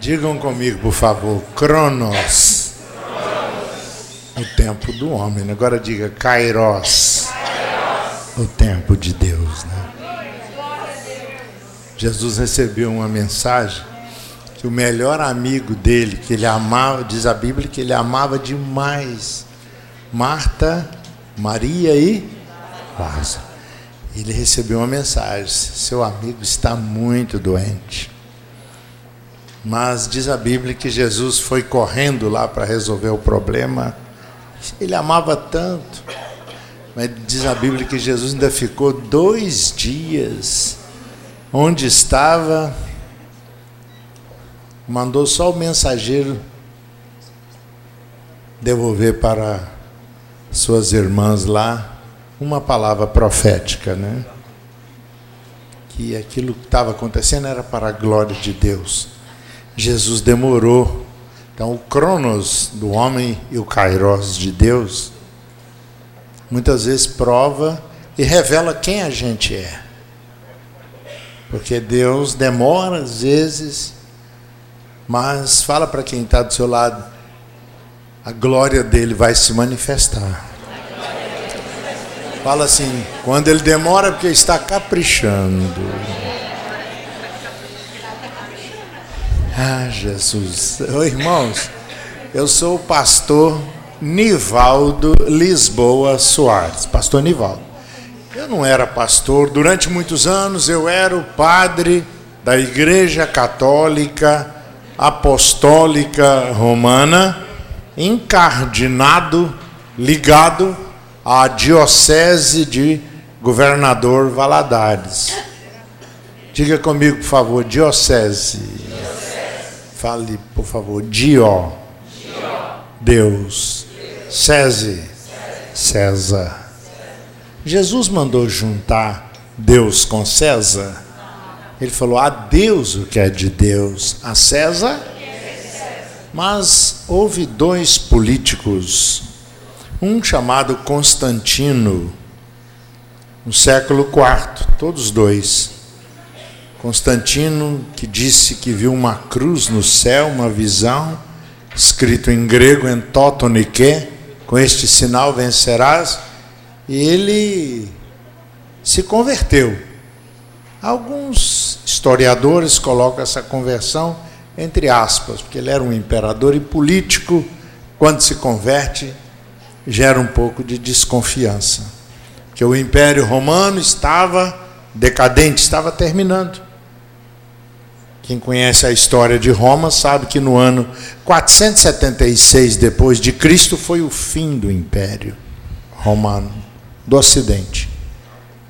Digam comigo, por favor, Cronos. O tempo do homem. Agora diga Kairos. O tempo de Deus. Né? Jesus recebeu uma mensagem que o melhor amigo dele, que ele amava, diz a Bíblia que ele amava demais, Marta, Maria e Lázaro. Ele recebeu uma mensagem: seu amigo está muito doente. Mas diz a Bíblia que Jesus foi correndo lá para resolver o problema. Ele amava tanto. Mas diz a Bíblia que Jesus ainda ficou dois dias onde estava mandou só o mensageiro devolver para suas irmãs lá uma palavra profética, né? Que aquilo que estava acontecendo era para a glória de Deus. Jesus demorou. Então, o Cronos do homem e o Kairos de Deus muitas vezes prova e revela quem a gente é. Porque Deus demora às vezes mas fala para quem está do seu lado, a glória dele vai se manifestar. Fala assim, quando ele demora é porque está caprichando. Ah, Jesus. Ô, irmãos, eu sou o pastor Nivaldo Lisboa Soares, pastor Nivaldo. Eu não era pastor, durante muitos anos eu era o padre da Igreja Católica Apostólica Romana, encardinado, ligado à Diocese de Governador Valadares. Diga comigo, por favor, Diocese. Fale, por favor, Dio. Deus. Cese. César. Jesus mandou juntar Deus com César? Ele falou: a Deus o que é de Deus, a César. Mas houve dois políticos, um chamado Constantino, no século IV, todos dois. Constantino, que disse que viu uma cruz no céu, uma visão, escrito em grego, em Totonike, com este sinal vencerás, e ele se converteu. Alguns historiadores colocam essa conversão entre aspas, porque ele era um imperador e político, quando se converte, gera um pouco de desconfiança. Que o Império Romano estava decadente, estava terminando. Quem conhece a história de Roma sabe que no ano 476 depois de Cristo foi o fim do Império Romano do Ocidente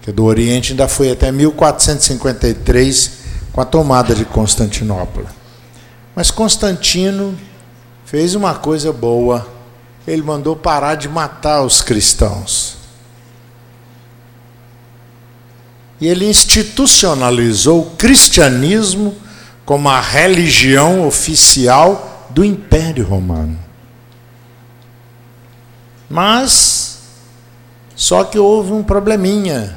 que do Oriente ainda foi até 1453 com a tomada de Constantinopla. Mas Constantino fez uma coisa boa. Ele mandou parar de matar os cristãos. E ele institucionalizou o cristianismo como a religião oficial do Império Romano. Mas só que houve um probleminha.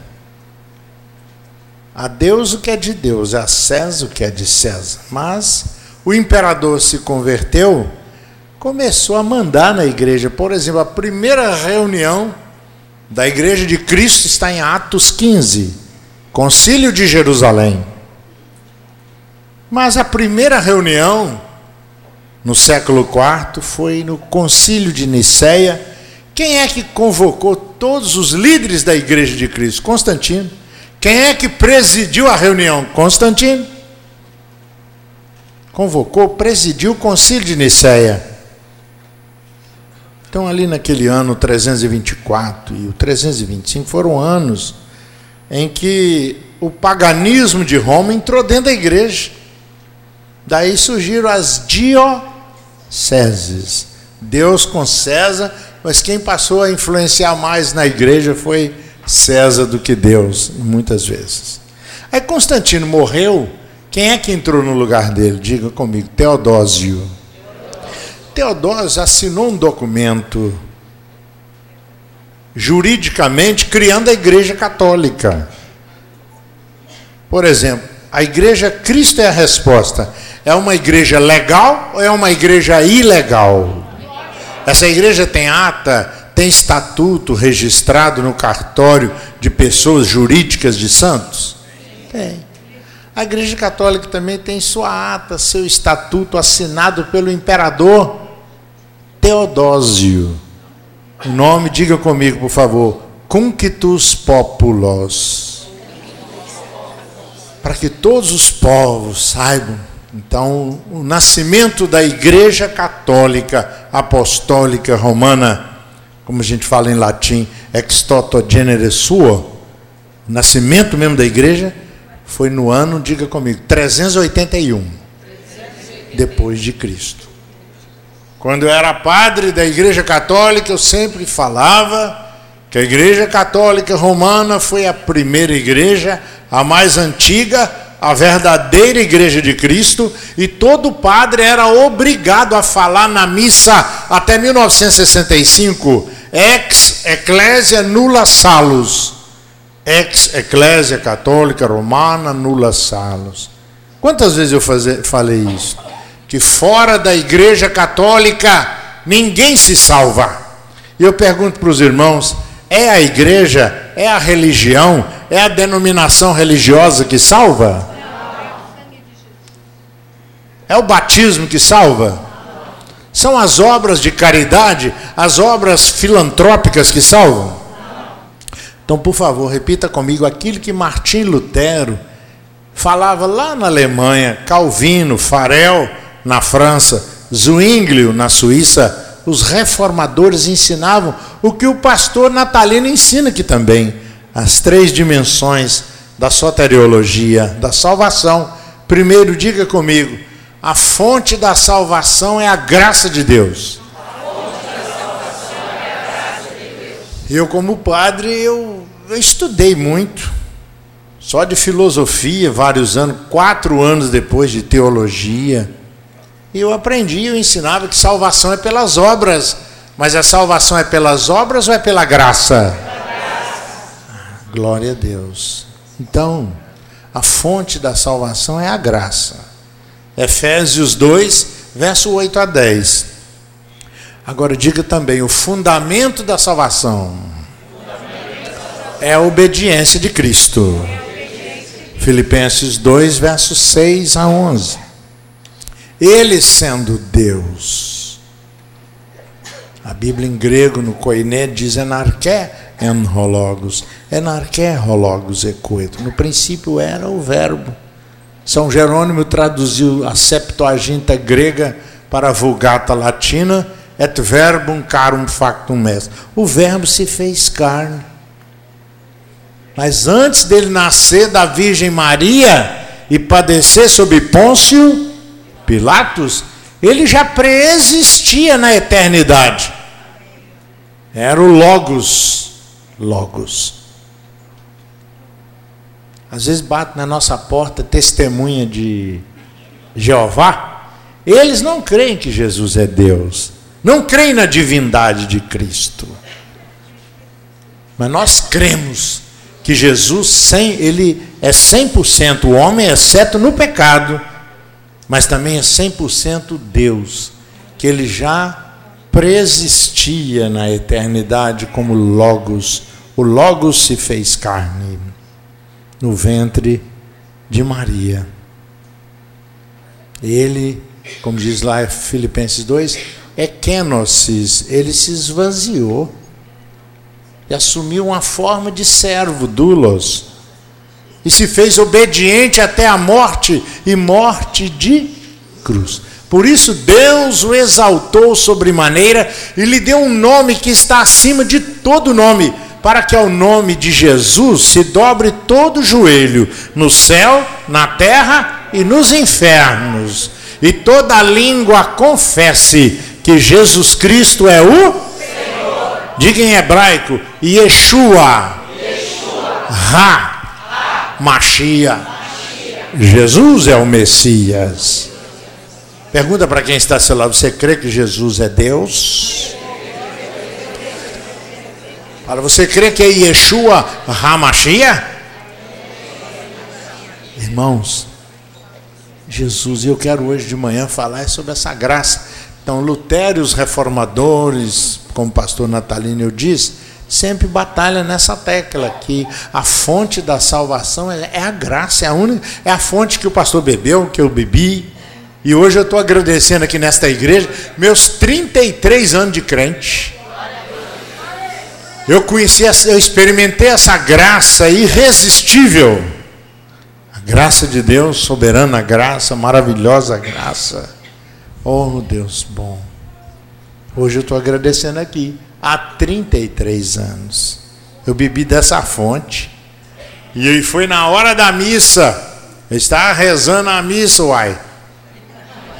A Deus o que é de Deus, a César o que é de César. Mas o imperador se converteu, começou a mandar na igreja. Por exemplo, a primeira reunião da igreja de Cristo está em Atos 15, Concílio de Jerusalém. Mas a primeira reunião no século IV foi no Concílio de Nicéia. Quem é que convocou todos os líderes da igreja de Cristo? Constantino. Quem é que presidiu a reunião? Constantino. Convocou, presidiu o concílio de Nicéia. Então, ali naquele ano 324 e o 325 foram anos em que o paganismo de Roma entrou dentro da igreja. Daí surgiram as dioceses. Deus com César, mas quem passou a influenciar mais na igreja foi César do que Deus, muitas vezes. Aí Constantino morreu, quem é que entrou no lugar dele? Diga comigo, Teodósio. Teodósio assinou um documento juridicamente criando a Igreja Católica. Por exemplo, a Igreja Cristo é a resposta. É uma igreja legal ou é uma igreja ilegal? Essa igreja tem ata, tem estatuto registrado no cartório de pessoas jurídicas de santos? Tem. A igreja católica também tem sua ata, seu estatuto assinado pelo imperador Teodósio. O nome, diga comigo, por favor. Cunctus Populos. Para que todos os povos saibam. Então, o nascimento da Igreja Católica Apostólica Romana, como a gente fala em latim, ex toto genere suo, o nascimento mesmo da igreja foi no ano, diga comigo, 381 depois de Cristo. Quando eu era padre da Igreja Católica, eu sempre falava que a Igreja Católica Romana foi a primeira igreja, a mais antiga, a verdadeira igreja de Cristo, e todo padre era obrigado a falar na missa até 1965, ex ecclesia nulla salus. Ex ecclesia católica romana nulla salus. Quantas vezes eu falei isso? Que fora da igreja católica ninguém se salva. E eu pergunto para os irmãos: é a igreja, é a religião, é a denominação religiosa que salva? É o batismo que salva? São as obras de caridade, as obras filantrópicas que salvam? Então, por favor, repita comigo aquilo que Martim Lutero falava lá na Alemanha, Calvino, Farel na França, Zwinglio na Suíça, os reformadores ensinavam o que o pastor natalino ensina aqui também: as três dimensões da soteriologia, da salvação. Primeiro, diga comigo: a fonte da salvação é a graça de Deus. Eu, como padre, eu, eu estudei muito, só de filosofia, vários anos, quatro anos depois de teologia e eu aprendi, eu ensinava que salvação é pelas obras. Mas a salvação é pelas obras ou é pela graça? glória a Deus. Então, a fonte da salvação é a graça. Efésios 2, verso 8 a 10. Agora diga também: o fundamento da salvação é a obediência de Cristo. Filipenses 2, versos 6 a 11. Ele sendo Deus. A Bíblia em grego, no koiné, diz enarché en hologos. Enarché ecoeto. No princípio era o verbo. São Jerônimo traduziu a Septuaginta grega para a Vulgata latina, et verbum carum factum est. O verbo se fez carne. Mas antes dele nascer da Virgem Maria e padecer sob Pôncio, Pilatos, ele já preexistia na eternidade. Era o Logos. Logos. Às vezes bate na nossa porta testemunha de Jeová. Eles não creem que Jesus é Deus. Não creem na divindade de Cristo. Mas nós cremos que Jesus, sem, ele é 100% homem, exceto no pecado mas também é 100% Deus, que ele já preexistia na eternidade como Logos. O Logos se fez carne no ventre de Maria. Ele, como diz lá Filipenses 2, é kenosis, ele se esvaziou e assumiu uma forma de servo, dulos e se fez obediente até a morte e morte de cruz. Por isso Deus o exaltou sobremaneira e lhe deu um nome que está acima de todo nome, para que ao nome de Jesus se dobre todo o joelho, no céu, na terra e nos infernos, e toda língua confesse que Jesus Cristo é o Senhor. Diga em hebraico, Yeshua. Yeshua. Machia. Jesus é o Messias. Pergunta para quem está ao seu lado: você crê que Jesus é Deus? Para você crê que é Yeshua Hamashia? Irmãos, Jesus. Eu quero hoje de manhã falar sobre essa graça. Então, Lutero e os reformadores, como o pastor Natalino disse, sempre batalha nessa tecla que a fonte da salvação é a graça, é a única, é a fonte que o pastor bebeu, que eu bebi. E hoje eu estou agradecendo aqui nesta igreja meus 33 anos de crente. Eu conheci, eu experimentei essa graça irresistível. A graça de Deus, soberana graça, maravilhosa graça. Oh, Deus bom. Hoje eu estou agradecendo aqui. Há 33 anos. Eu bebi dessa fonte. E foi na hora da missa. Eu estava rezando a missa, uai.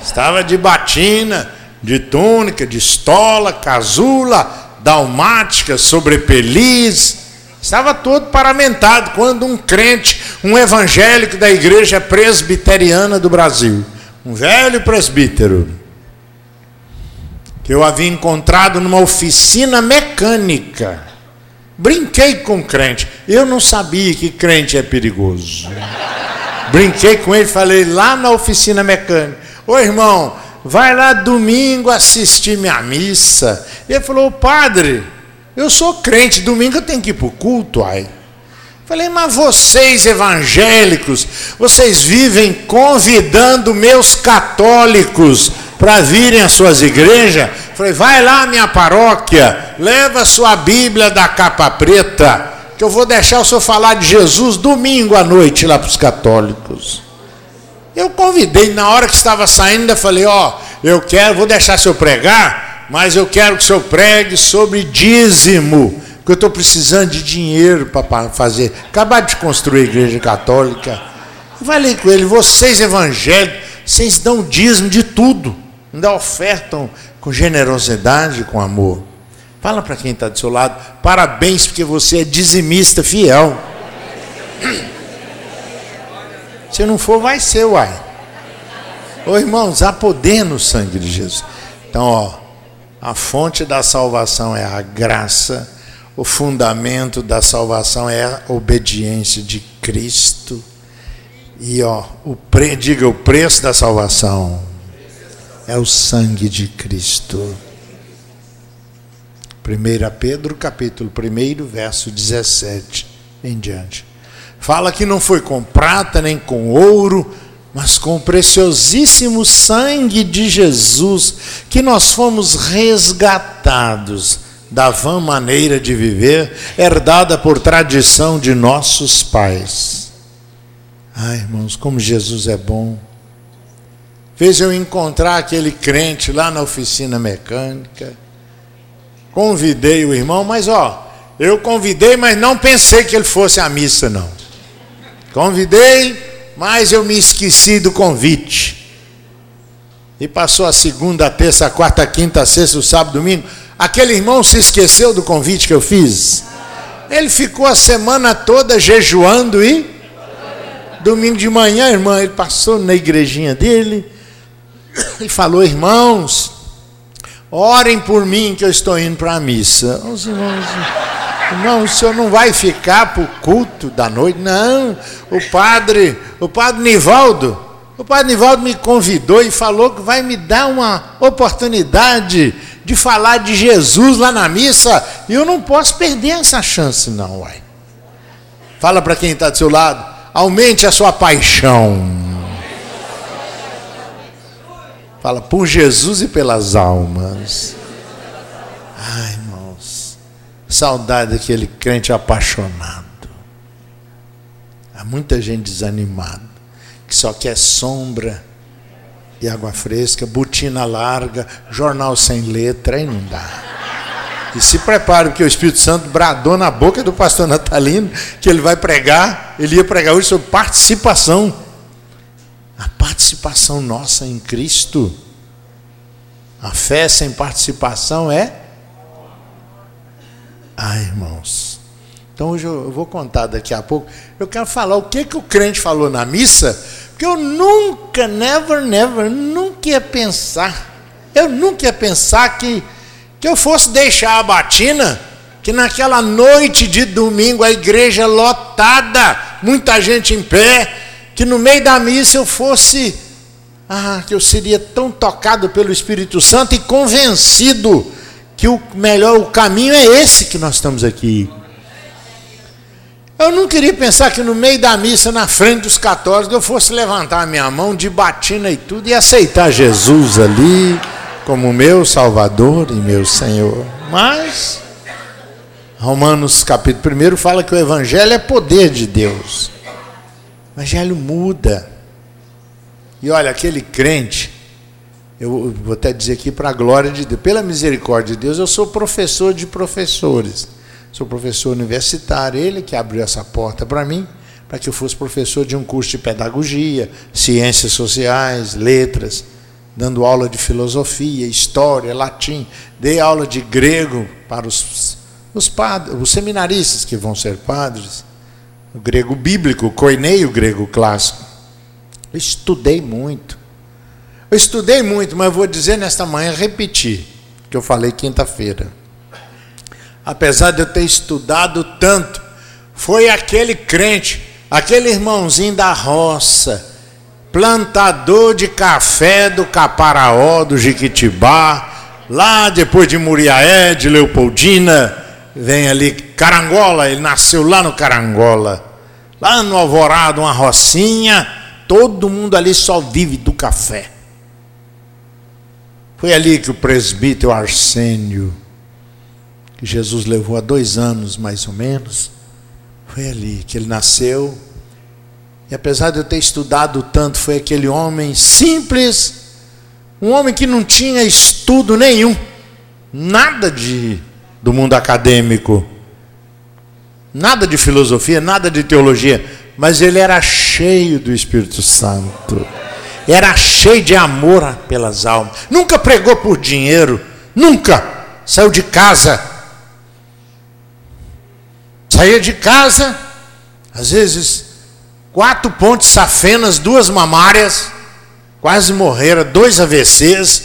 Estava de batina, de túnica, de estola, casula, dalmática, sobrepeliz, estava todo paramentado quando um crente, um evangélico da igreja presbiteriana do Brasil, um velho presbítero, que eu havia encontrado numa oficina mecânica. Brinquei com crente. Eu não sabia que crente é perigoso. Brinquei com ele, falei lá na oficina mecânica: Ô irmão, vai lá domingo assistir minha missa. Ele falou, padre, eu sou crente, domingo eu tenho que ir para o culto, ai. Falei, mas vocês evangélicos, vocês vivem convidando meus católicos para virem às suas igrejas. Falei, vai lá minha paróquia, leva sua Bíblia da capa preta, que eu vou deixar o senhor falar de Jesus domingo à noite lá para os católicos. Eu convidei, na hora que estava saindo, eu falei: Ó, oh, eu quero, vou deixar seu pregar, mas eu quero que o senhor pregue sobre dízimo, porque eu estou precisando de dinheiro para fazer. Acabar de construir a igreja católica. Eu falei com ele: vocês evangélicos, vocês dão dízimo de tudo, ainda ofertam com generosidade, com amor. Fala para quem está do seu lado: parabéns, porque você é dizimista fiel. Se não for, vai ser, uai. Ô irmãos, há poder no sangue de Jesus. Então, ó, a fonte da salvação é a graça, o fundamento da salvação é a obediência de Cristo. E ó, o pre, diga o preço da salvação é o sangue de Cristo. 1 Pedro capítulo 1, verso 17 em diante. Fala que não foi com prata nem com ouro, mas com o preciosíssimo sangue de Jesus, que nós fomos resgatados da vã maneira de viver, herdada por tradição de nossos pais. Ai, irmãos, como Jesus é bom. Fez eu encontrar aquele crente lá na oficina mecânica. Convidei o irmão, mas ó, eu convidei, mas não pensei que ele fosse à missa, não. Convidei, mas eu me esqueci do convite. E passou a segunda, a terça, a quarta, a quinta, a sexta, o sábado, domingo. Aquele irmão se esqueceu do convite que eu fiz. Ele ficou a semana toda jejuando e domingo de manhã, irmã, ele passou na igrejinha dele e falou: "Irmãos, orem por mim que eu estou indo para a missa". Os irmãos não, o senhor não vai ficar para o culto da noite. Não, o padre, o padre Nivaldo, o padre Nivaldo me convidou e falou que vai me dar uma oportunidade de falar de Jesus lá na missa. E eu não posso perder essa chance, não, uai. Fala para quem está do seu lado, aumente a sua paixão. Fala por Jesus e pelas almas. Ai, Saudade daquele crente apaixonado. Há muita gente desanimada, que só quer sombra e água fresca, botina larga, jornal sem letra, aí não dá. E se prepare, porque o Espírito Santo bradou na boca do pastor Natalino que ele vai pregar, ele ia pregar hoje sobre participação. A participação nossa em Cristo. A fé sem participação é ah, irmãos. Então hoje eu vou contar daqui a pouco. Eu quero falar o que, que o crente falou na missa, porque eu nunca, never, never, nunca ia pensar. Eu nunca ia pensar que, que eu fosse deixar a batina, que naquela noite de domingo a igreja lotada, muita gente em pé, que no meio da missa eu fosse Ah, que eu seria tão tocado pelo Espírito Santo e convencido que o melhor, o caminho é esse que nós estamos aqui. Eu não queria pensar que no meio da missa, na frente dos católicos, eu fosse levantar a minha mão de batina e tudo e aceitar Jesus ali como meu Salvador e meu Senhor. Mas Romanos capítulo 1 fala que o Evangelho é poder de Deus. O Evangelho muda. E olha, aquele crente, eu vou até dizer aqui para a glória de Deus, pela misericórdia de Deus, eu sou professor de professores. Sou professor universitário, ele que abriu essa porta para mim, para que eu fosse professor de um curso de pedagogia, ciências sociais, letras, dando aula de filosofia, história, latim, dei aula de grego para os, os padres, os seminaristas que vão ser padres, o grego bíblico, coinei o grego clássico. Eu estudei muito. Eu estudei muito, mas vou dizer nesta manhã, repetir, que eu falei quinta-feira. Apesar de eu ter estudado tanto, foi aquele crente, aquele irmãozinho da roça, plantador de café do Caparaó, do Jiquitibá, lá depois de Muriaé, de Leopoldina, vem ali Carangola, ele nasceu lá no Carangola, lá no Alvorado, uma rocinha, Todo mundo ali só vive do café. Foi ali que o presbítero Arsênio, que Jesus levou há dois anos mais ou menos, foi ali que ele nasceu. E apesar de eu ter estudado tanto, foi aquele homem simples, um homem que não tinha estudo nenhum, nada de do mundo acadêmico, nada de filosofia, nada de teologia, mas ele era cheio do Espírito Santo. Era cheio de amor pelas almas. Nunca pregou por dinheiro, nunca saiu de casa. Saía de casa, às vezes quatro pontes safenas, duas mamárias, quase morreram, dois AVCs,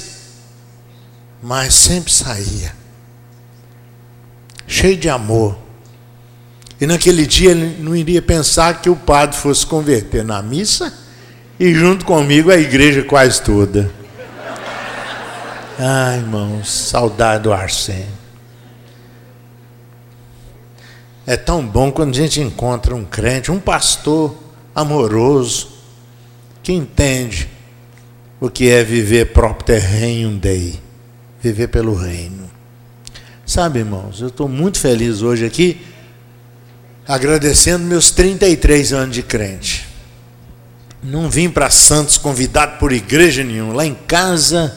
mas sempre saía. Cheio de amor e naquele dia ele não iria pensar que o padre fosse converter na missa e junto comigo a igreja quase toda. Ai, irmãos, saudade do Arsênio. É tão bom quando a gente encontra um crente, um pastor amoroso, que entende o que é viver próprio terreno dei, viver pelo reino. Sabe, irmãos, eu estou muito feliz hoje aqui agradecendo meus 33 anos de crente. Não vim para Santos convidado por igreja nenhuma. Lá em casa,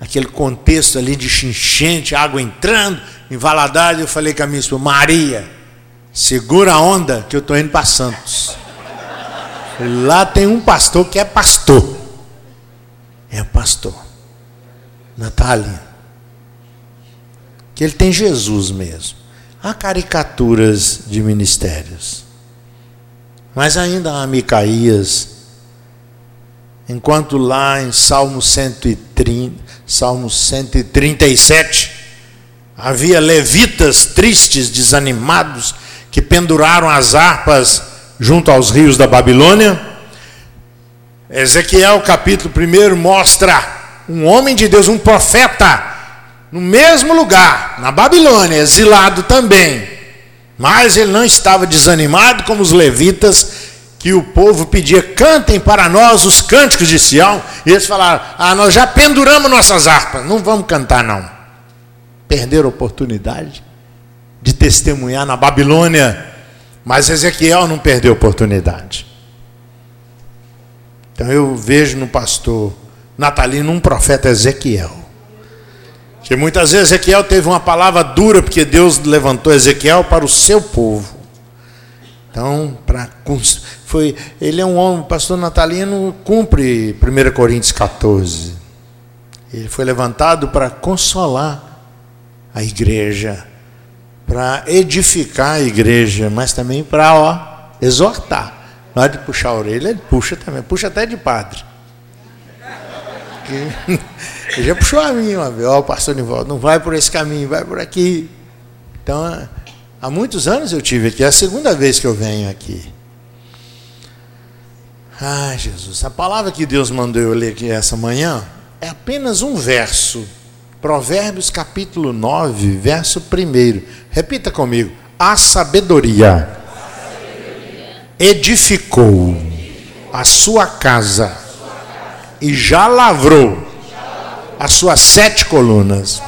aquele contexto ali de chinchente, água entrando, em Valadares, eu falei com a minha esposa, Maria, segura a onda que eu estou indo para Santos. Lá tem um pastor que é pastor. É pastor. Natália. Que ele tem Jesus mesmo. Há caricaturas de ministérios. Mas ainda há Micaías. Enquanto lá em Salmo 130, Salmo 137, havia levitas tristes, desanimados, que penduraram as harpas junto aos rios da Babilônia. Ezequiel capítulo 1 mostra um homem de Deus, um profeta, no mesmo lugar, na Babilônia, exilado também. Mas ele não estava desanimado como os levitas, que o povo pedia: cantem para nós os cânticos de Sião. E eles falaram: ah, nós já penduramos nossas harpas, não vamos cantar não. Perderam a oportunidade de testemunhar na Babilônia, mas Ezequiel não perdeu a oportunidade. Então eu vejo no pastor Natalino um profeta Ezequiel. Que muitas vezes Ezequiel teve uma palavra dura, porque Deus levantou Ezequiel para o seu povo. Então, para foi, ele é um homem, pastor Natalino cumpre 1 Coríntios 14. Ele foi levantado para consolar a igreja, para edificar a igreja, mas também para ó, exortar. Na hora de puxar a orelha, ele puxa também, puxa até de padre. Ele já puxou a mim uma vez, ó, oh, pastor Nivaldo, não vai por esse caminho, vai por aqui. Então, há muitos anos eu tive aqui, é a segunda vez que eu venho aqui. Ah, Jesus, a palavra que Deus mandou eu ler aqui essa manhã é apenas um verso. Provérbios capítulo 9, verso 1. Repita comigo. A sabedoria edificou a sua casa e já lavrou as suas sete colunas.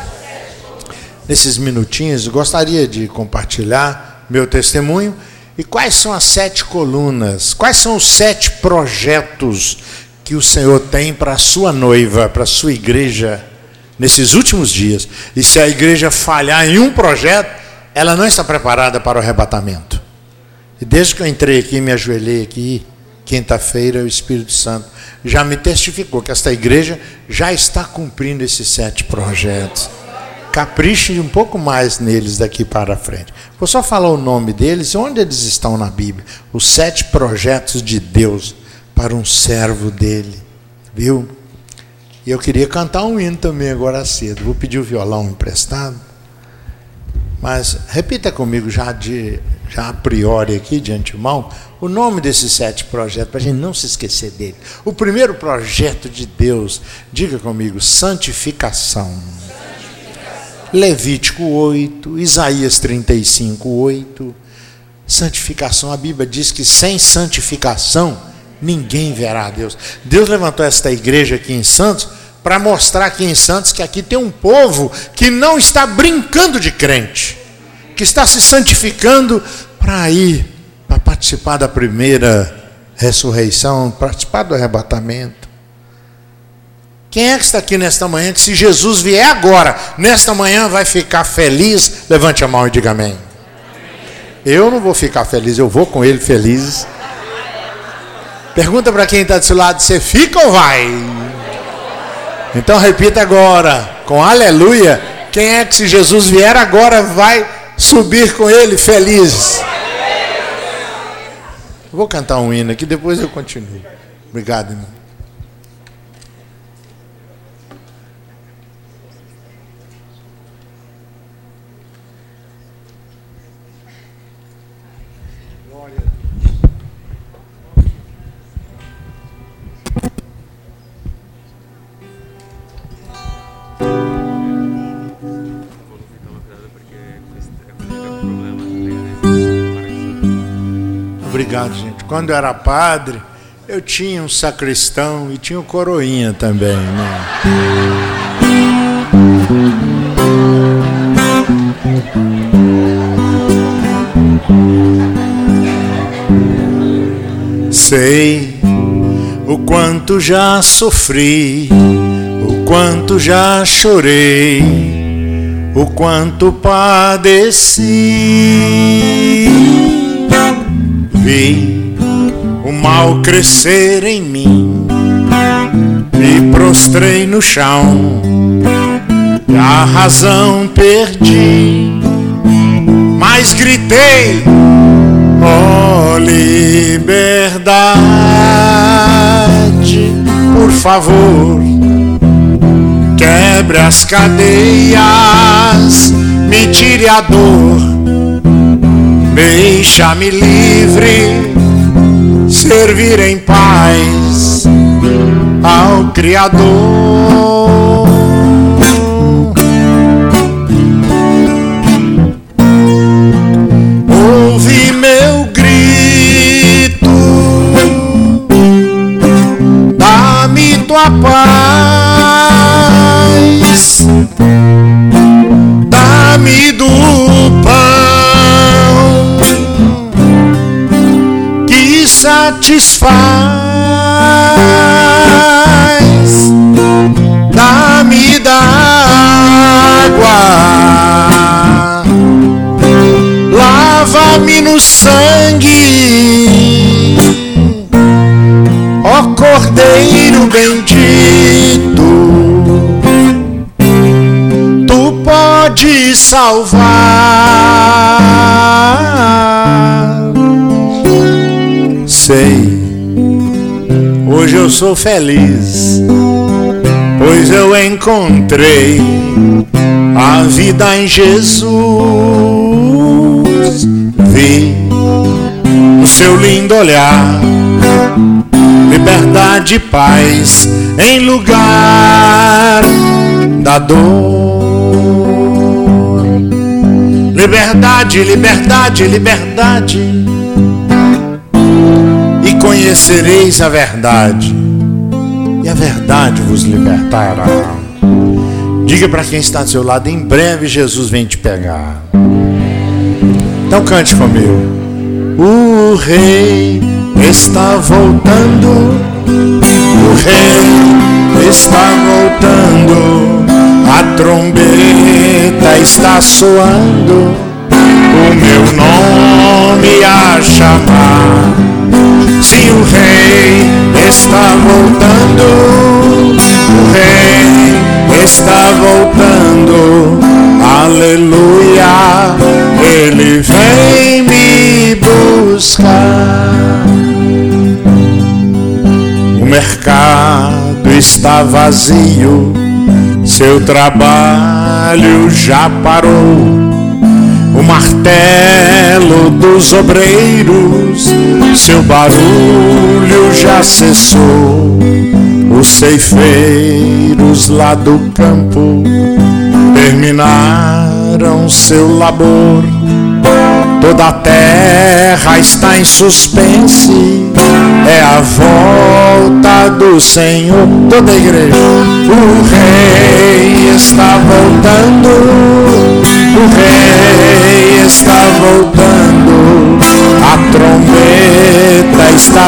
Nesses minutinhos, gostaria de compartilhar meu testemunho e quais são as sete colunas, quais são os sete projetos que o Senhor tem para a sua noiva, para a sua igreja nesses últimos dias. E se a igreja falhar em um projeto, ela não está preparada para o arrebatamento. E desde que eu entrei aqui, me ajoelhei aqui, quinta-feira, o Espírito Santo já me testificou que esta igreja já está cumprindo esses sete projetos. Capriche um pouco mais neles daqui para frente. Vou só falar o nome deles e onde eles estão na Bíblia. Os sete projetos de Deus para um servo dele. Viu? E eu queria cantar um hino também agora cedo. Vou pedir o violão emprestado. Mas repita comigo já de já a priori aqui de antemão o nome desses sete projetos para a gente não se esquecer dele. O primeiro projeto de Deus, diga comigo, santificação. Levítico 8, Isaías 35, 8. Santificação, a Bíblia diz que sem santificação ninguém verá a Deus. Deus levantou esta igreja aqui em Santos para mostrar aqui em Santos que aqui tem um povo que não está brincando de crente, que está se santificando para ir para participar da primeira ressurreição, participar do arrebatamento. Quem é que está aqui nesta manhã que se Jesus vier agora, nesta manhã vai ficar feliz? Levante a mão e diga amém. Eu não vou ficar feliz, eu vou com ele feliz. Pergunta para quem está do seu lado: você fica ou vai? Então repita agora, com aleluia. Quem é que se Jesus vier agora vai subir com ele feliz? Vou cantar um hino aqui, depois eu continuo. Obrigado, irmão. Obrigado, gente. Quando eu era padre, eu tinha um sacristão e tinha um coroinha também, né? Sei o quanto já sofri, o quanto já chorei, o quanto padeci Vi o mal crescer em mim, me prostrei no chão, e a razão perdi, mas gritei: Oh, liberdade, por favor, quebre as cadeias, me tire a dor Deixa-me livre, servir em paz ao Criador. Satisfaz. Dá-me da água, lava-me no sangue, ó Cordeiro bendito, tu podes salvar eu sou feliz, pois eu encontrei a vida em Jesus. Vi o seu lindo olhar, liberdade e paz em lugar da dor. Liberdade, liberdade, liberdade. Conhecereis a verdade, e a verdade vos libertará. Diga para quem está do seu lado: em breve Jesus vem te pegar. Então cante comigo. O rei está voltando. O rei está voltando. A trombeta está soando. O meu nome a chamar. O rei está voltando. O rei está voltando. Aleluia. Ele vem me buscar. O mercado está vazio, seu trabalho já parou. O martelo dos obreiros, seu barulho já cessou. Os ceifeiros lá do campo terminaram seu labor Toda a terra está em suspense. É a volta do Senhor. Toda a igreja. O rei está voltando. O rei está voltando.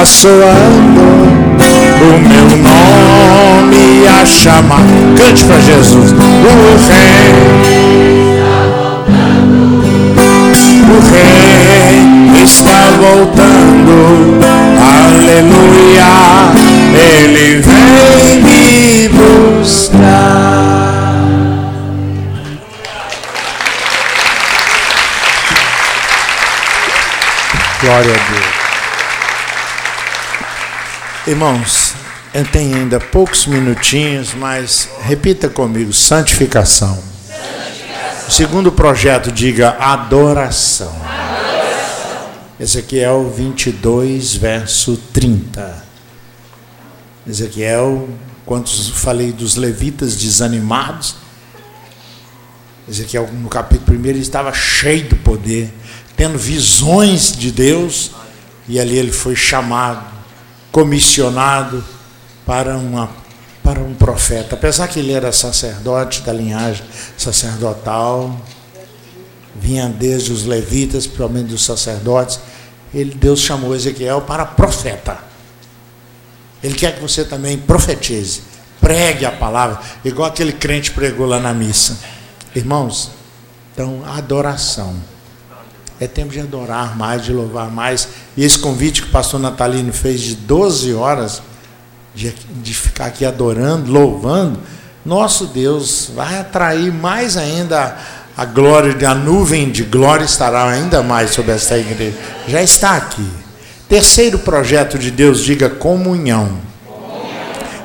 Soando. O meu nome a chamar. Cante para Jesus. O rei o rei está voltando. Aleluia, ele vem me buscar. Glória a Deus. Irmãos, tenho ainda poucos minutinhos, mas repita comigo: santificação. O segundo projeto, diga adoração. adoração. Ezequiel 22, verso 30. Ezequiel, quando falei dos levitas desanimados, Ezequiel no capítulo 1 ele estava cheio do poder, tendo visões de Deus, e ali ele foi chamado, comissionado para uma para um profeta, apesar que ele era sacerdote da linhagem sacerdotal, vinha desde os levitas, principalmente dos sacerdotes, ele, Deus chamou Ezequiel para profeta. Ele quer que você também profetize, pregue a palavra, igual aquele crente pregou lá na missa. Irmãos, então, adoração. É tempo de adorar mais, de louvar mais. E esse convite que o pastor Natalino fez de 12 horas, de, de ficar aqui adorando, louvando, nosso Deus vai atrair mais ainda a glória, a nuvem de glória estará ainda mais sobre esta igreja. Já está aqui. Terceiro projeto de Deus, diga comunhão.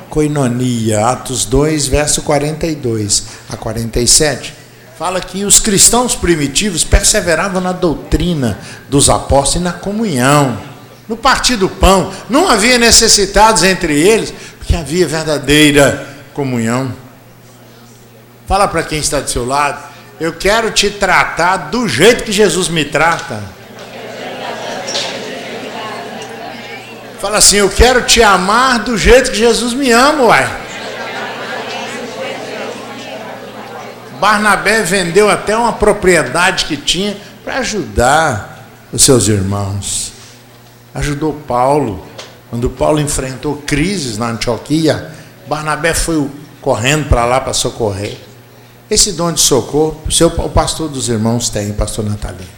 Coinonia, Atos 2, verso 42 a 47. Fala que os cristãos primitivos perseveravam na doutrina dos apóstolos e na comunhão no partir do pão, não havia necessitados entre eles, porque havia verdadeira comunhão. Fala para quem está do seu lado, eu quero te tratar do jeito que Jesus me trata. Fala assim, eu quero te amar do jeito que Jesus me ama, uai. Barnabé vendeu até uma propriedade que tinha para ajudar os seus irmãos ajudou Paulo. Quando Paulo enfrentou crises na Antioquia, Barnabé foi correndo para lá para socorrer. Esse dom de socorro, o, seu, o pastor dos irmãos tem, pastor Natalino.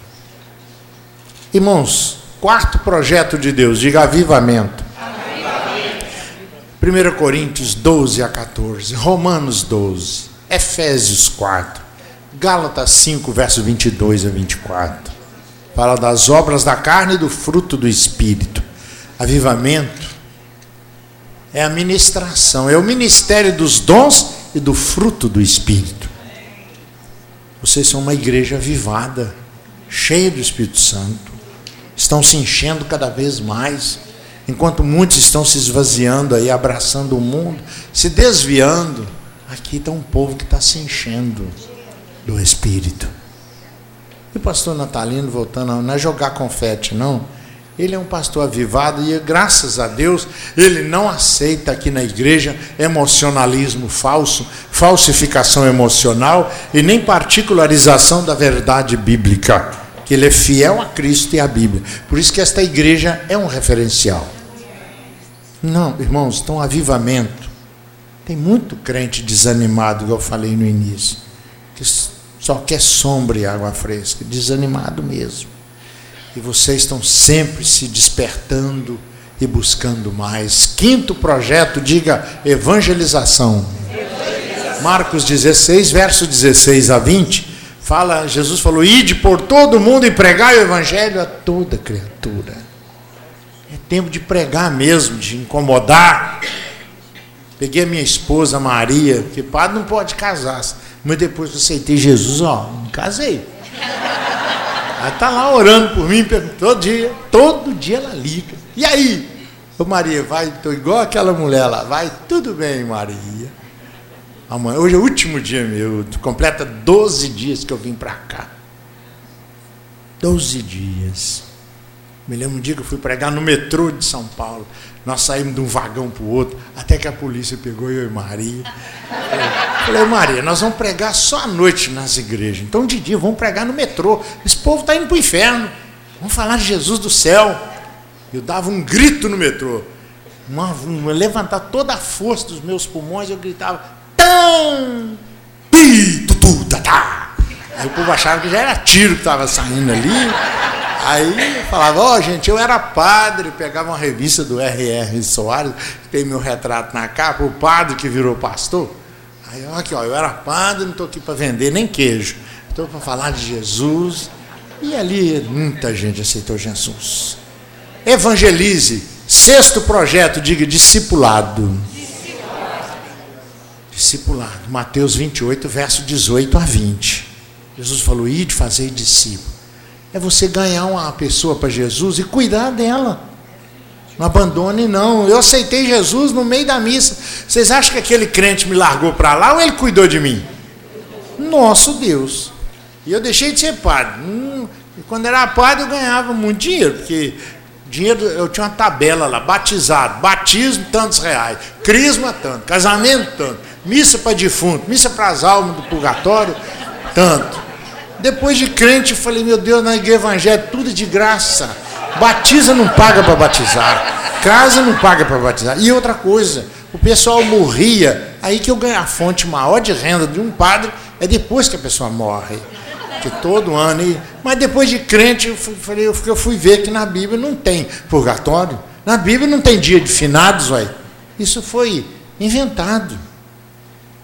Irmãos, quarto projeto de Deus, diga avivamento. avivamento. 1 Coríntios 12 a 14, Romanos 12, Efésios 4, Gálatas 5, verso 22 a 24. Fala das obras da carne e do fruto do espírito. Avivamento é a ministração, é o ministério dos dons e do fruto do espírito. Vocês são uma igreja avivada, cheia do Espírito Santo. Estão se enchendo cada vez mais. Enquanto muitos estão se esvaziando aí, abraçando o mundo, se desviando, aqui está um povo que está se enchendo do Espírito. E o pastor Natalino, voltando, não é jogar confete, não. Ele é um pastor avivado e, graças a Deus, ele não aceita aqui na igreja emocionalismo falso, falsificação emocional e nem particularização da verdade bíblica. Que ele é fiel a Cristo e à Bíblia. Por isso que esta igreja é um referencial. Não, irmãos, então avivamento. Tem muito crente desanimado, como eu falei no início, que só quer sombra e água fresca, desanimado mesmo. E vocês estão sempre se despertando e buscando mais. Quinto projeto, diga evangelização. evangelização. Marcos 16, verso 16 a 20, fala, Jesus falou: "Ide por todo mundo e pregai o evangelho a toda criatura". É tempo de pregar mesmo, de incomodar. Peguei a minha esposa Maria, que padre não pode casar, mas depois que aceitei Jesus, ó, me casei. Ela está lá orando por mim todo dia, todo dia ela liga. E aí? Ô Maria, vai, estou igual aquela mulher lá, vai, tudo bem, Maria. Amanhã, hoje é o último dia meu, completa 12 dias que eu vim para cá. 12 dias. Me lembro um dia que eu fui pregar no metrô de São Paulo. Nós saímos de um vagão para o outro, até que a polícia pegou eu e Maria. Falei, Maria, nós vamos pregar só à noite nas igrejas. Então, de dia, vamos pregar no metrô. Esse povo está indo para o inferno. Vamos falar de Jesus do céu. Eu dava um grito no metrô. Uma, uma, levantar toda a força dos meus pulmões, eu gritava: Tam! Pi, tutu, tatá. Aí o povo achava que já era tiro que estava saindo ali. Aí eu falava, ó, oh, gente, eu era padre, pegava uma revista do R.R. Soares, tem meu retrato na capa, o padre que virou pastor. Aí, aqui, ó, eu era padre, não estou aqui para vender nem queijo. Estou para falar de Jesus. E ali muita gente aceitou Jesus. Evangelize. Sexto projeto, diga discipulado. Discipulado. Discipulado. Mateus 28, verso 18 a 20. Jesus falou: ide fazer discípulo. É você ganhar uma pessoa para Jesus e cuidar dela. Não abandone, não. Eu aceitei Jesus no meio da missa. Vocês acham que aquele crente me largou para lá ou ele cuidou de mim? Nosso Deus. E eu deixei de ser padre. Hum, e quando era padre, eu ganhava muito dinheiro, porque dinheiro, eu tinha uma tabela lá, batizado, batismo, tantos reais, crisma, tanto, casamento, tanto, missa para defunto, missa para as almas do purgatório, tanto. Depois de crente, eu falei, meu Deus, na igreja evangélica, tudo de graça. Batiza não paga para batizar. Casa não paga para batizar. E outra coisa, o pessoal morria, aí que eu ganho a fonte maior de renda de um padre é depois que a pessoa morre. Que todo ano. E, mas depois de crente, eu fui, falei, eu, eu fui ver que na Bíblia não tem purgatório. Na Bíblia não tem dia de finados, olha. Isso foi inventado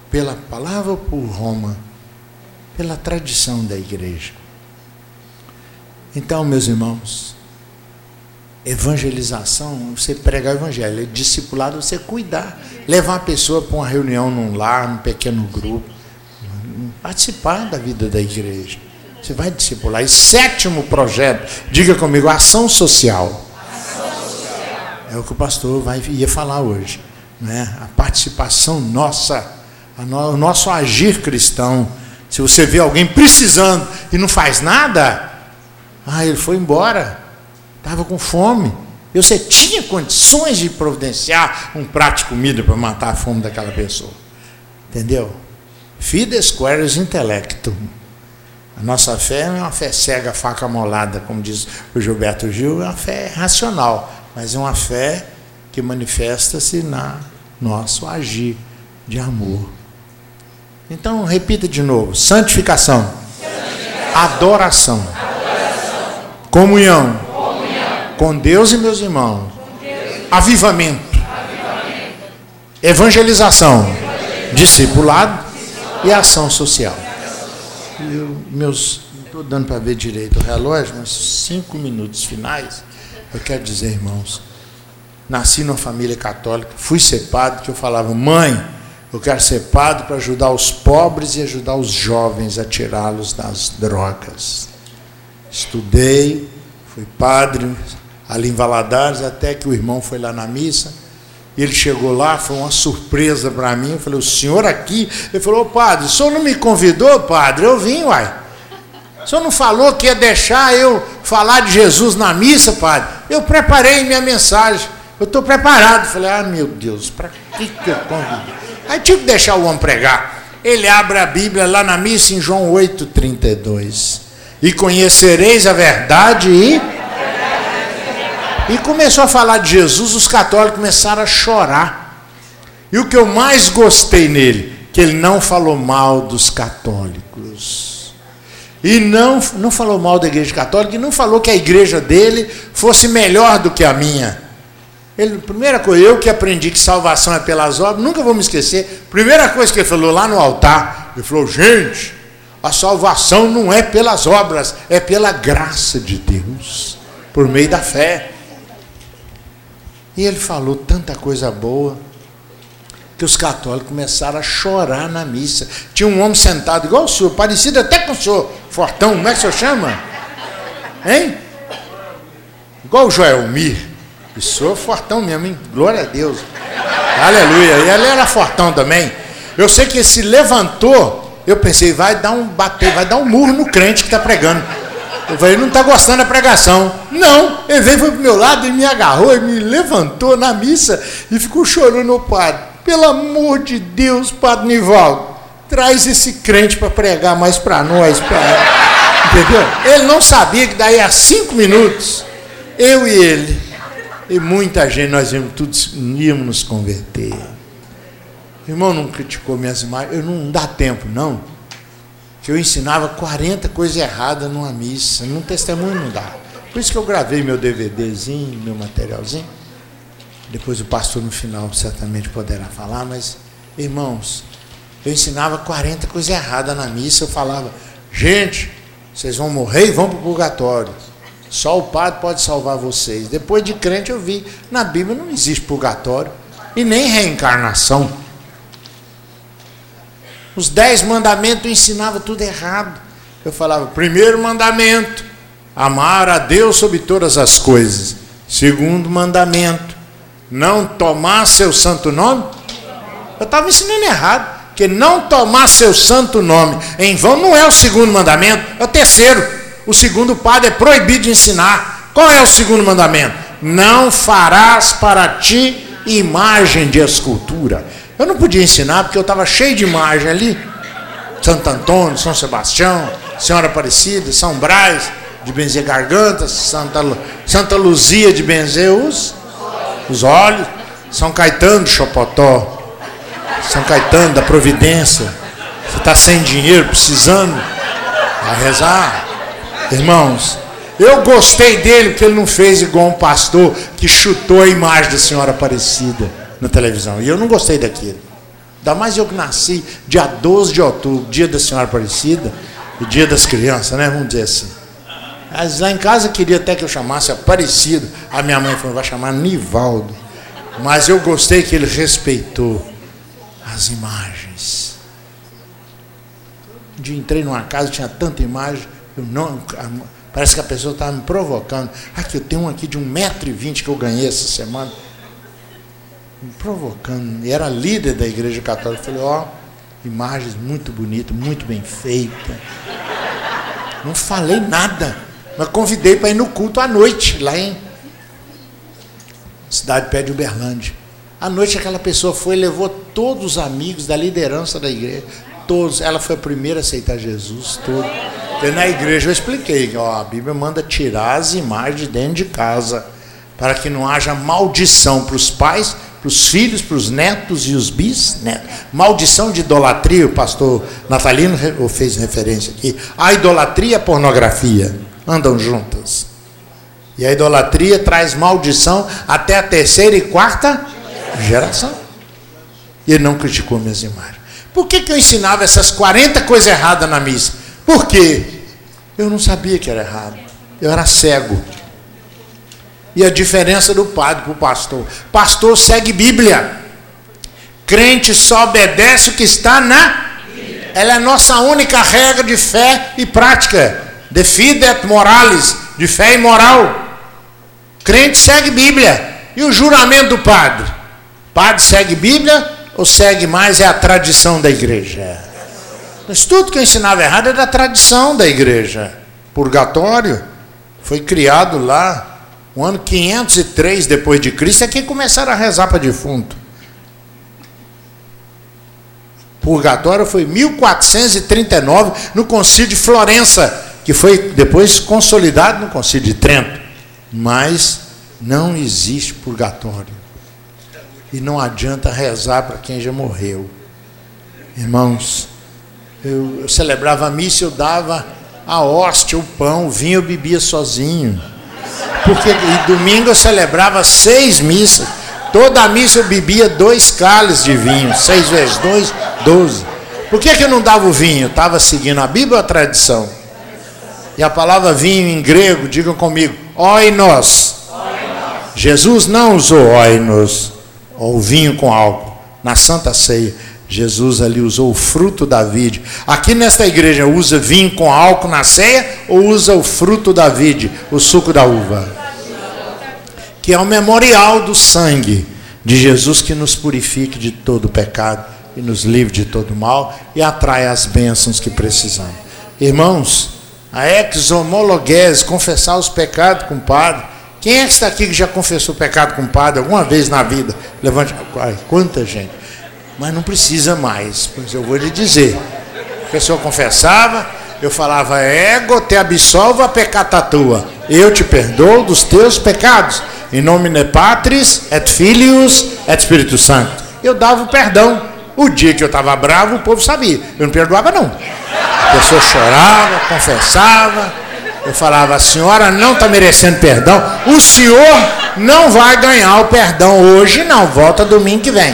pela palavra por Roma, pela tradição da igreja. Então, meus irmãos, evangelização, você pregar o evangelho. É discipulado, você cuidar. Levar a pessoa para uma reunião num lar, num pequeno grupo. Participar da vida da igreja. Você vai discipular. E sétimo projeto, diga comigo, ação social. É o que o pastor vai, ia falar hoje. Né? A participação nossa, a no, o nosso agir cristão. Se você vê alguém precisando e não faz nada, ah, ele foi embora estava com fome. E você tinha condições de providenciar um prato de comida para matar a fome daquela pessoa. Entendeu? Fides queres intelectum. A nossa fé não é uma fé cega, faca molada, como diz o Gilberto Gil, é uma fé racional, mas é uma fé que manifesta-se na nosso agir de amor. Então, repita de novo: santificação, santificação. Adoração. adoração, comunhão, com Deus e meus irmãos. Avivamento. Evangelização. Discipulado e ação social. Eu, meus, não estou dando para ver direito o relógio, mas cinco minutos finais, eu quero dizer, irmãos, nasci numa família católica, fui ser padre, que eu falava, mãe, eu quero ser padre para ajudar os pobres e ajudar os jovens a tirá-los das drogas. Estudei, fui padre, ali em Valadares, até que o irmão foi lá na missa. Ele chegou lá, foi uma surpresa para mim. Eu falei, o senhor aqui? Ele falou, padre, o senhor não me convidou, padre? Eu vim, uai. O senhor não falou que ia deixar eu falar de Jesus na missa, padre? Eu preparei minha mensagem. Eu estou preparado. Falei, ah, meu Deus, para que, que eu convidei? Aí tive que deixar o homem pregar. Ele abre a Bíblia lá na missa em João 8,32. E conhecereis a verdade e e começou a falar de Jesus, os católicos começaram a chorar. E o que eu mais gostei nele, que ele não falou mal dos católicos. E não, não falou mal da igreja católica, e não falou que a igreja dele fosse melhor do que a minha. Ele, primeira coisa, eu que aprendi que salvação é pelas obras, nunca vou me esquecer. Primeira coisa que ele falou lá no altar, ele falou: gente, a salvação não é pelas obras, é pela graça de Deus, por meio da fé. E ele falou tanta coisa boa que os católicos começaram a chorar na missa. Tinha um homem sentado igual o senhor, parecido até com o senhor, Fortão, como é que o senhor chama? Hein? Igual o Joel Senhor é Fortão mesmo, hein? Glória a Deus. Aleluia. E ele era Fortão também. Eu sei que se levantou, eu pensei, vai dar um bater, vai dar um murro no crente que está pregando. Eu falei, não está gostando da pregação. Não, ele veio para o meu lado, ele me agarrou, ele me levantou na missa e ficou chorando o padre. Pelo amor de Deus, padre Nivaldo, traz esse crente para pregar mais para nós. Pra... Entendeu? Ele não sabia que daí a cinco minutos, eu e ele, e muita gente, nós íamos, todos íamos nos converter. O irmão não criticou minhas imagens, eu não dá tempo, não que eu ensinava 40 coisas erradas numa missa, num testemunho não dá. Por isso que eu gravei meu DVDzinho, meu materialzinho. Depois o pastor no final certamente poderá falar, mas, irmãos, eu ensinava 40 coisas erradas na missa, eu falava, gente, vocês vão morrer e vão para o purgatório. Só o padre pode salvar vocês. Depois de crente eu vi, na Bíblia não existe purgatório e nem reencarnação. Os dez mandamentos eu ensinava tudo errado. Eu falava, primeiro mandamento, amar a Deus sobre todas as coisas. Segundo mandamento, não tomar seu santo nome. Eu estava ensinando errado. Que não tomar seu santo nome em vão não é o segundo mandamento, é o terceiro. O segundo padre é proibido de ensinar. Qual é o segundo mandamento? Não farás para ti imagem de escultura. Eu não podia ensinar porque eu estava cheio de imagem ali. Santo Antônio, São Sebastião, Senhora Aparecida, São Brás, de benzer gargantas, Santa, Santa Luzia de benzer os, os olhos, São Caetano de Chopotó, São Caetano da Providência. Você está sem dinheiro, precisando, vai rezar. Irmãos, eu gostei dele porque ele não fez igual um pastor que chutou a imagem da Senhora Aparecida na televisão. E eu não gostei daquilo. Ainda mais eu que nasci dia 12 de outubro, dia da Senhora Aparecida e dia das crianças, né? Vamos dizer assim. Mas lá em casa queria até que eu chamasse Aparecido. A minha mãe falou, vai chamar Nivaldo. Mas eu gostei que ele respeitou as imagens. Um dia entrei numa casa, tinha tanta imagem, eu não, parece que a pessoa estava me provocando. Aqui, eu tenho um aqui de 1,20m que eu ganhei essa semana me provocando. E era líder da igreja católica. Eu falei, ó, oh, imagens muito bonitas, muito bem feitas. Não falei nada, mas convidei para ir no culto à noite, lá em cidade pé de Uberlândia. À noite aquela pessoa foi e levou todos os amigos da liderança da igreja. Todos, ela foi a primeira a aceitar Jesus, tudo. E na igreja eu expliquei que ó, a Bíblia manda tirar as imagens de dentro de casa, para que não haja maldição para os pais para os filhos, para os netos e os bisnetos. Maldição de idolatria, o pastor Natalino fez referência aqui. A idolatria e a pornografia andam juntas. E a idolatria traz maldição até a terceira e quarta geração. E ele não criticou minhas imagens. Por que, que eu ensinava essas 40 coisas erradas na missa? Porque eu não sabia que era errado. Eu era cego. E a diferença do padre para o pastor. Pastor segue Bíblia. Crente só obedece o que está na. Ela é a nossa única regra de fé e prática. De fidet moralis, de fé e moral. Crente segue Bíblia. E o juramento do padre? Padre segue Bíblia ou segue mais é a tradição da igreja? Mas tudo que eu ensinava errado é da tradição da igreja. Purgatório foi criado lá no ano 503 depois de Cristo, é que começaram a rezar para defunto. Purgatório foi 1439 no Concílio de Florença, que foi depois consolidado no Concílio de Trento. Mas não existe purgatório. E não adianta rezar para quem já morreu. Irmãos, eu, eu celebrava a missa, eu dava a hóstia, o pão, o vinho eu bebia sozinho. Porque e domingo eu celebrava seis missas. Toda a missa eu bebia dois cálices de vinho. Seis vezes dois, doze. Por que, que eu não dava o vinho? Estava seguindo a Bíblia ou a tradição? E a palavra vinho em grego, digam comigo, oinos. Jesus não usou oinos, ou vinho com álcool, na Santa Ceia. Jesus ali usou o fruto da vide. Aqui nesta igreja usa vinho com álcool na ceia ou usa o fruto da vide, o suco da uva? Que é o memorial do sangue de Jesus que nos purifique de todo pecado e nos livre de todo mal e atrai as bênçãos que precisamos. Irmãos, a exomologuese, confessar os pecados com o padre. Quem é que está aqui que já confessou pecado com o padre alguma vez na vida? Levante. Ai, quanta gente mas não precisa mais, pois eu vou lhe dizer. A pessoa confessava, eu falava, ego te absolva pecata tua, eu te perdoo dos teus pecados, em nome de Patris, et Filius, et Espírito Santo. Eu dava o perdão. O dia que eu estava bravo, o povo sabia. Eu não perdoava, não. A pessoa chorava, confessava. Eu falava, a senhora não está merecendo perdão. O senhor não vai ganhar o perdão hoje, não. Volta domingo que vem.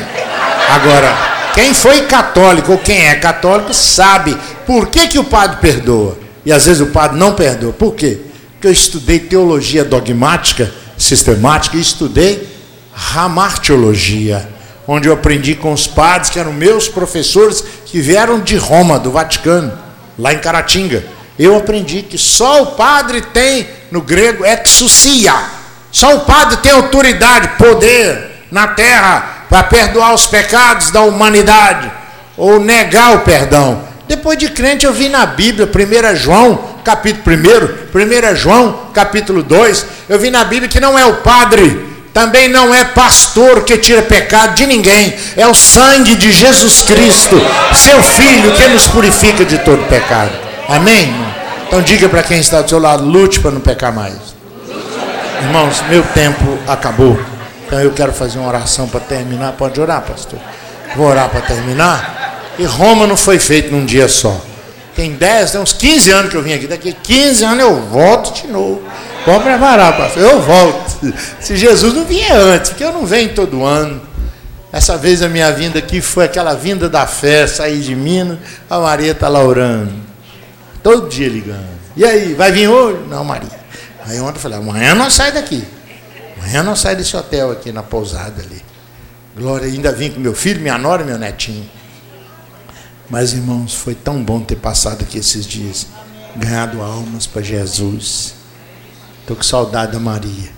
Agora, quem foi católico ou quem é católico sabe por que, que o padre perdoa. E às vezes o padre não perdoa. Por quê? Porque eu estudei teologia dogmática, sistemática, e estudei ramartiologia, onde eu aprendi com os padres que eram meus professores que vieram de Roma, do Vaticano, lá em Caratinga. Eu aprendi que só o padre tem, no grego, exousia. Só o padre tem autoridade, poder na terra para perdoar os pecados da humanidade ou negar o perdão. Depois de crente, eu vi na Bíblia, 1 João, capítulo 1, 1 João, capítulo 2, eu vi na Bíblia que não é o padre, também não é pastor que tira pecado de ninguém, é o sangue de Jesus Cristo, seu Filho, que nos purifica de todo pecado. Amém? Então diga para quem está do seu lado, lute para não pecar mais. Irmãos, meu tempo acabou. Então eu quero fazer uma oração para terminar. Pode orar, pastor? Vou orar para terminar. E Roma não foi feito num dia só. Tem 10, tem uns 15 anos que eu vim aqui. Daqui 15 anos eu volto de novo. Pode preparar, pastor. Eu volto. Se Jesus não vier antes, porque eu não venho todo ano. Essa vez a minha vinda aqui foi aquela vinda da fé, sair de Minas, a Maria está lá orando. Todo dia ligando. E aí, vai vir hoje? Não, Maria. Aí ontem eu falei, amanhã nós sai daqui. Amanhã não sai desse hotel aqui na pousada ali. Glória, ainda vim com meu filho, minha nora e meu netinho. Mas, irmãos, foi tão bom ter passado aqui esses dias. Ganhado almas para Jesus. Estou com saudade da Maria.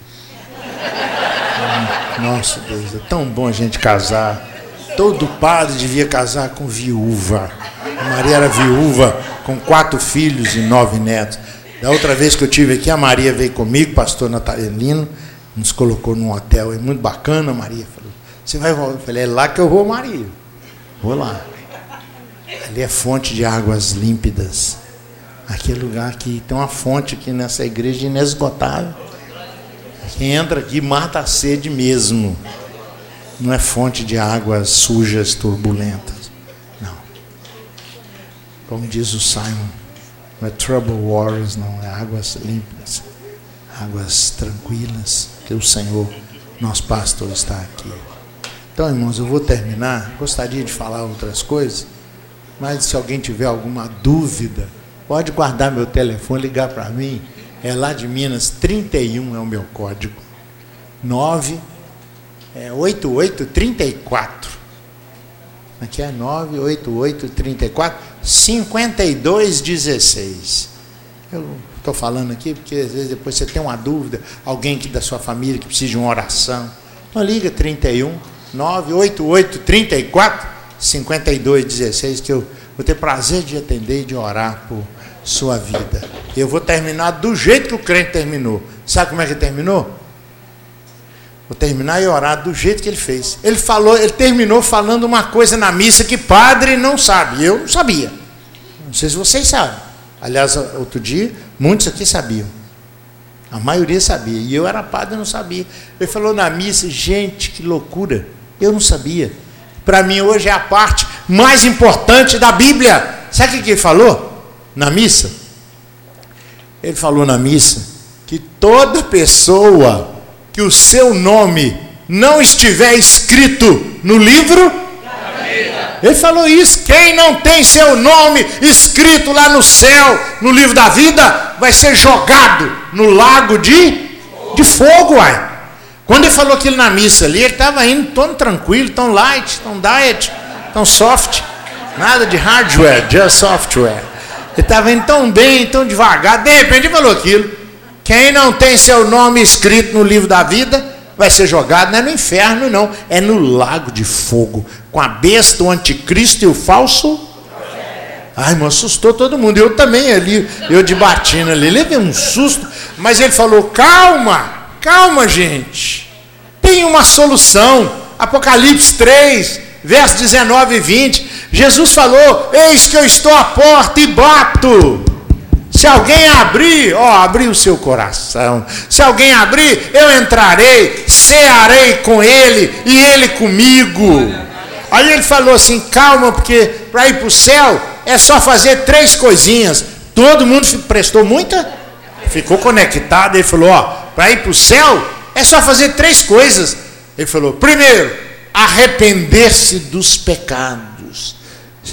Nossa Deus, é tão bom a gente casar. Todo padre devia casar com viúva. A Maria era viúva, com quatro filhos e nove netos. Da outra vez que eu tive aqui, a Maria veio comigo, pastor Natalino nos colocou num hotel é muito bacana, Maria falou, você vai voltar? Eu falei, é lá que eu vou, Maria. Vou lá. Ali é fonte de águas límpidas. Aquele lugar que tem uma fonte aqui nessa igreja inesgotável. Quem entra aqui mata a sede mesmo. Não é fonte de águas sujas, turbulentas. Não. Como diz o Simon, não é trouble waters, não, é águas límpidas, águas tranquilas que o Senhor, nosso pastor, está aqui. Então, irmãos, eu vou terminar. Gostaria de falar outras coisas, mas se alguém tiver alguma dúvida, pode guardar meu telefone, ligar para mim. É lá de Minas, 31 é o meu código. 9 é 8834. Aqui é 98834 5216. Eu estou falando aqui, porque às vezes depois você tem uma dúvida, alguém que da sua família que precisa de uma oração. Então liga 31 988 34 52 16, que eu vou ter prazer de atender e de orar por sua vida. Eu vou terminar do jeito que o crente terminou. Sabe como é que terminou? Vou terminar e orar do jeito que ele fez. Ele falou, ele terminou falando uma coisa na missa que padre não sabe. Eu não sabia. Não sei se vocês sabem. Aliás, outro dia, muitos aqui sabiam. A maioria sabia. E eu era padre e não sabia. Ele falou na missa, gente, que loucura. Eu não sabia. Para mim hoje é a parte mais importante da Bíblia. Sabe o que ele falou? na missa? Ele falou na missa que toda pessoa que o seu nome não estiver escrito no livro, ele falou isso. Quem não tem seu nome escrito lá no céu, no livro da vida, vai ser jogado no lago de, de fogo, uai. Quando ele falou aquilo na missa ali, ele estava indo tão tranquilo, tão light, tão diet, tão soft. Nada de hardware, just software. Ele estava indo tão bem, tão devagar, de repente ele falou aquilo. Quem não tem seu nome escrito no livro da vida vai ser jogado, não é no inferno, não, é no lago de fogo, com a besta, o anticristo e o falso. Ai, me assustou todo mundo. Eu também ali, eu de batina ali, levei um susto, mas ele falou: calma, calma, gente, tem uma solução. Apocalipse 3, verso 19 e 20. Jesus falou: Eis que eu estou à porta e bato. Se alguém abrir, ó, abrir o seu coração. Se alguém abrir, eu entrarei, cearei com ele e ele comigo. Aí ele falou assim: calma, porque para ir para o céu é só fazer três coisinhas. Todo mundo prestou muita, ficou conectado. Ele falou: ó, para ir para o céu é só fazer três coisas. Ele falou: primeiro, arrepender-se dos pecados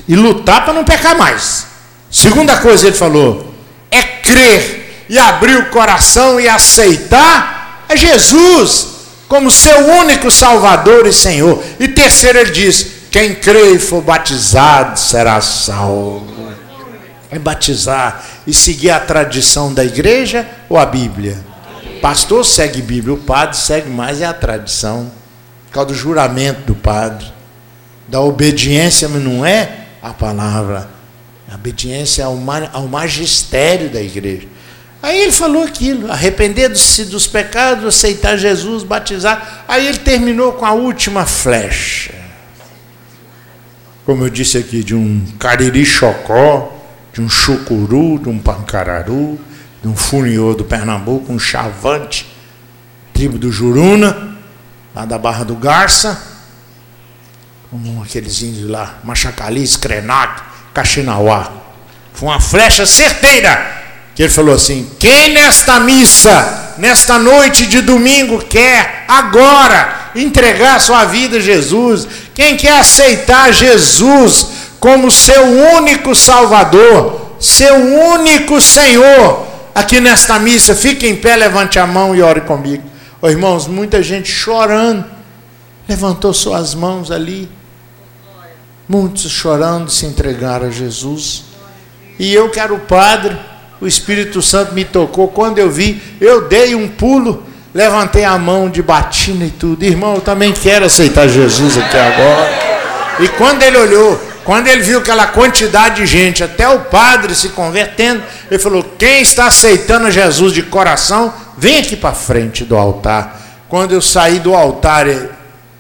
e lutar para não pecar mais. Segunda coisa, ele falou, é crer e abrir o coração e aceitar a Jesus como seu único Salvador e Senhor. E terceiro, ele diz: quem crê e for batizado será salvo. É batizar e seguir a tradição da igreja ou a Bíblia? Pastor segue Bíblia, o padre segue mais é a tradição, por causa do juramento do padre, da obediência, mas não é a palavra, a obediência ao, ao magistério da igreja. Aí ele falou aquilo, arrepender-se dos pecados, aceitar Jesus, batizar. Aí ele terminou com a última flecha. Como eu disse aqui, de um cariri chocó, de um chucuru, de um pancararu, de um funiô do Pernambuco, um chavante, tribo do Juruna, lá da Barra do Garça, como aqueles índios lá, Machacali, Krenak, Caxinauá. Foi uma flecha certeira. Que ele falou assim: quem nesta missa, nesta noite de domingo, quer agora entregar sua vida a Jesus, quem quer aceitar Jesus como seu único Salvador, seu único Senhor, aqui nesta missa, fique em pé, levante a mão e ore comigo. Oh, irmãos, muita gente chorando, levantou suas mãos ali. Muitos chorando se entregaram a Jesus. E eu que era o padre, o Espírito Santo me tocou. Quando eu vi, eu dei um pulo, levantei a mão de batina e tudo. Irmão, eu também quero aceitar Jesus aqui agora. E quando ele olhou, quando ele viu aquela quantidade de gente, até o padre se convertendo, ele falou: Quem está aceitando Jesus de coração, vem aqui para frente do altar. Quando eu saí do altar e,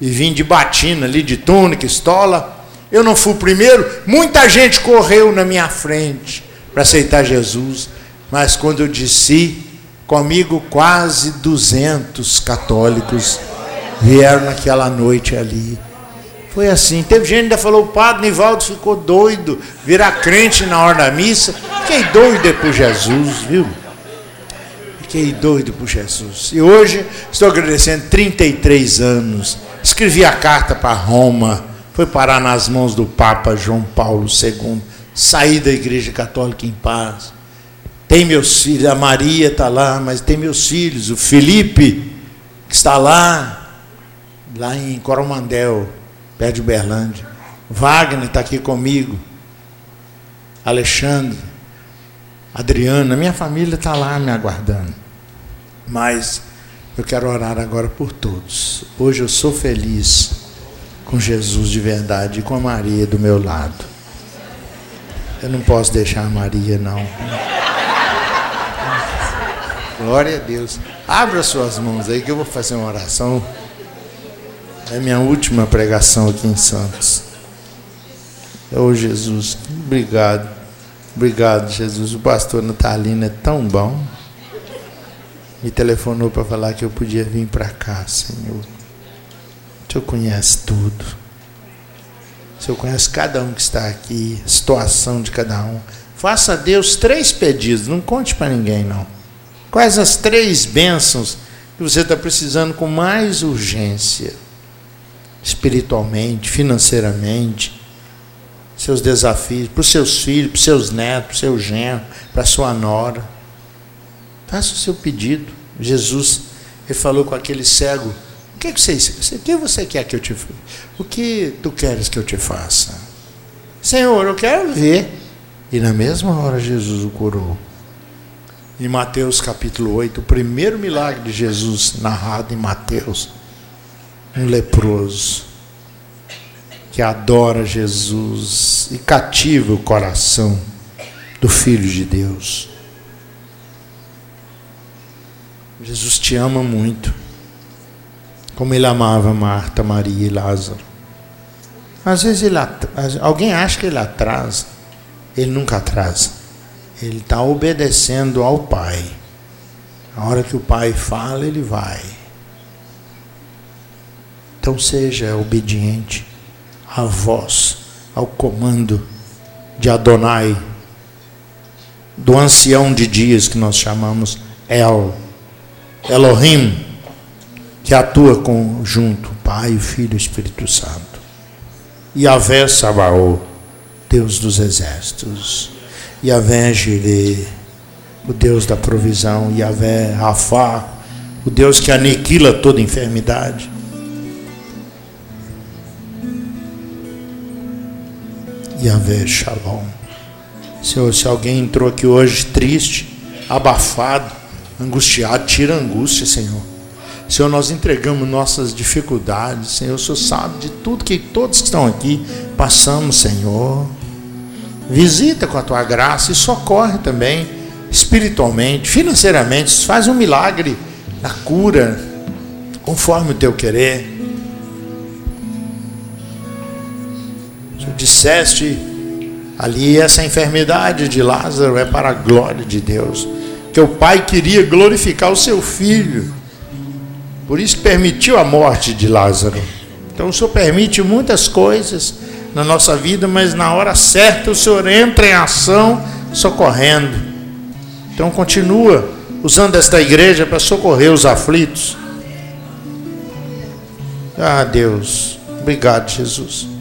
e vim de batina ali, de túnica, estola, eu não fui o primeiro, muita gente correu na minha frente para aceitar Jesus, mas quando eu disse, comigo quase 200 católicos vieram naquela noite ali. Foi assim. Teve gente que ainda falou, o padre Nivaldo ficou doido, virar crente na hora da missa. Fiquei doido por Jesus, viu? Fiquei doido por Jesus. E hoje estou agradecendo 33 anos. Escrevi a carta para Roma foi parar nas mãos do Papa João Paulo II, saí da Igreja Católica em paz. Tem meus filhos, a Maria está lá, mas tem meus filhos, o Felipe, que está lá, lá em Coromandel, perto de Uberlândia. Wagner está aqui comigo. Alexandre, Adriana, minha família está lá me aguardando. Mas eu quero orar agora por todos. Hoje eu sou feliz com Jesus de verdade e com a Maria do meu lado. Eu não posso deixar a Maria, não. Glória a Deus. Abra suas mãos aí que eu vou fazer uma oração. É minha última pregação aqui em Santos. Oh Jesus, obrigado. Obrigado, Jesus. O pastor Natalino é tão bom. Me telefonou para falar que eu podia vir para cá, Senhor. O Senhor conhece tudo. O Senhor conhece cada um que está aqui, a situação de cada um. Faça a Deus três pedidos, não conte para ninguém, não. Quais as três bênçãos que você está precisando com mais urgência? Espiritualmente, financeiramente, seus desafios, para os seus filhos, para os seus netos, para o seu genro, para a sua nora. Faça o seu pedido. Jesus, ele falou com aquele cego: O que, você, o que você quer que eu te? O que tu queres que eu te faça? Senhor, eu quero ver. E na mesma hora Jesus o curou em Mateus capítulo 8, o primeiro milagre de Jesus narrado em Mateus, um leproso que adora Jesus e cativa o coração do Filho de Deus. Jesus te ama muito, como ele amava Marta, Maria e Lázaro. Às vezes ele, alguém acha que ele atrasa, ele nunca atrasa. Ele está obedecendo ao Pai. A hora que o Pai fala, ele vai. Então seja obediente à voz, ao comando de Adonai, do ancião de dias que nós chamamos El, Elohim, que atua conjunto, Pai, Filho e Espírito Santo. Yahvé Sabaoth, Deus dos exércitos. Yahvé Jireh, o Deus da provisão, Yahvé Rafá, o Deus que aniquila toda enfermidade. Yahvé Shalom. Senhor, se alguém entrou aqui hoje triste, abafado, angustiado, tira angústia, Senhor. Senhor, nós entregamos nossas dificuldades, Senhor. O Senhor sabe de tudo que todos que estão aqui passamos, Senhor. Visita com a tua graça e socorre também espiritualmente, financeiramente. Faz um milagre na cura, conforme o teu querer. Tu disseste ali essa enfermidade de Lázaro é para a glória de Deus. Que o pai queria glorificar o seu filho. Por isso permitiu a morte de Lázaro. Então o Senhor permite muitas coisas na nossa vida, mas na hora certa o Senhor entra em ação socorrendo. Então continua usando esta igreja para socorrer os aflitos. Ah, Deus, obrigado, Jesus.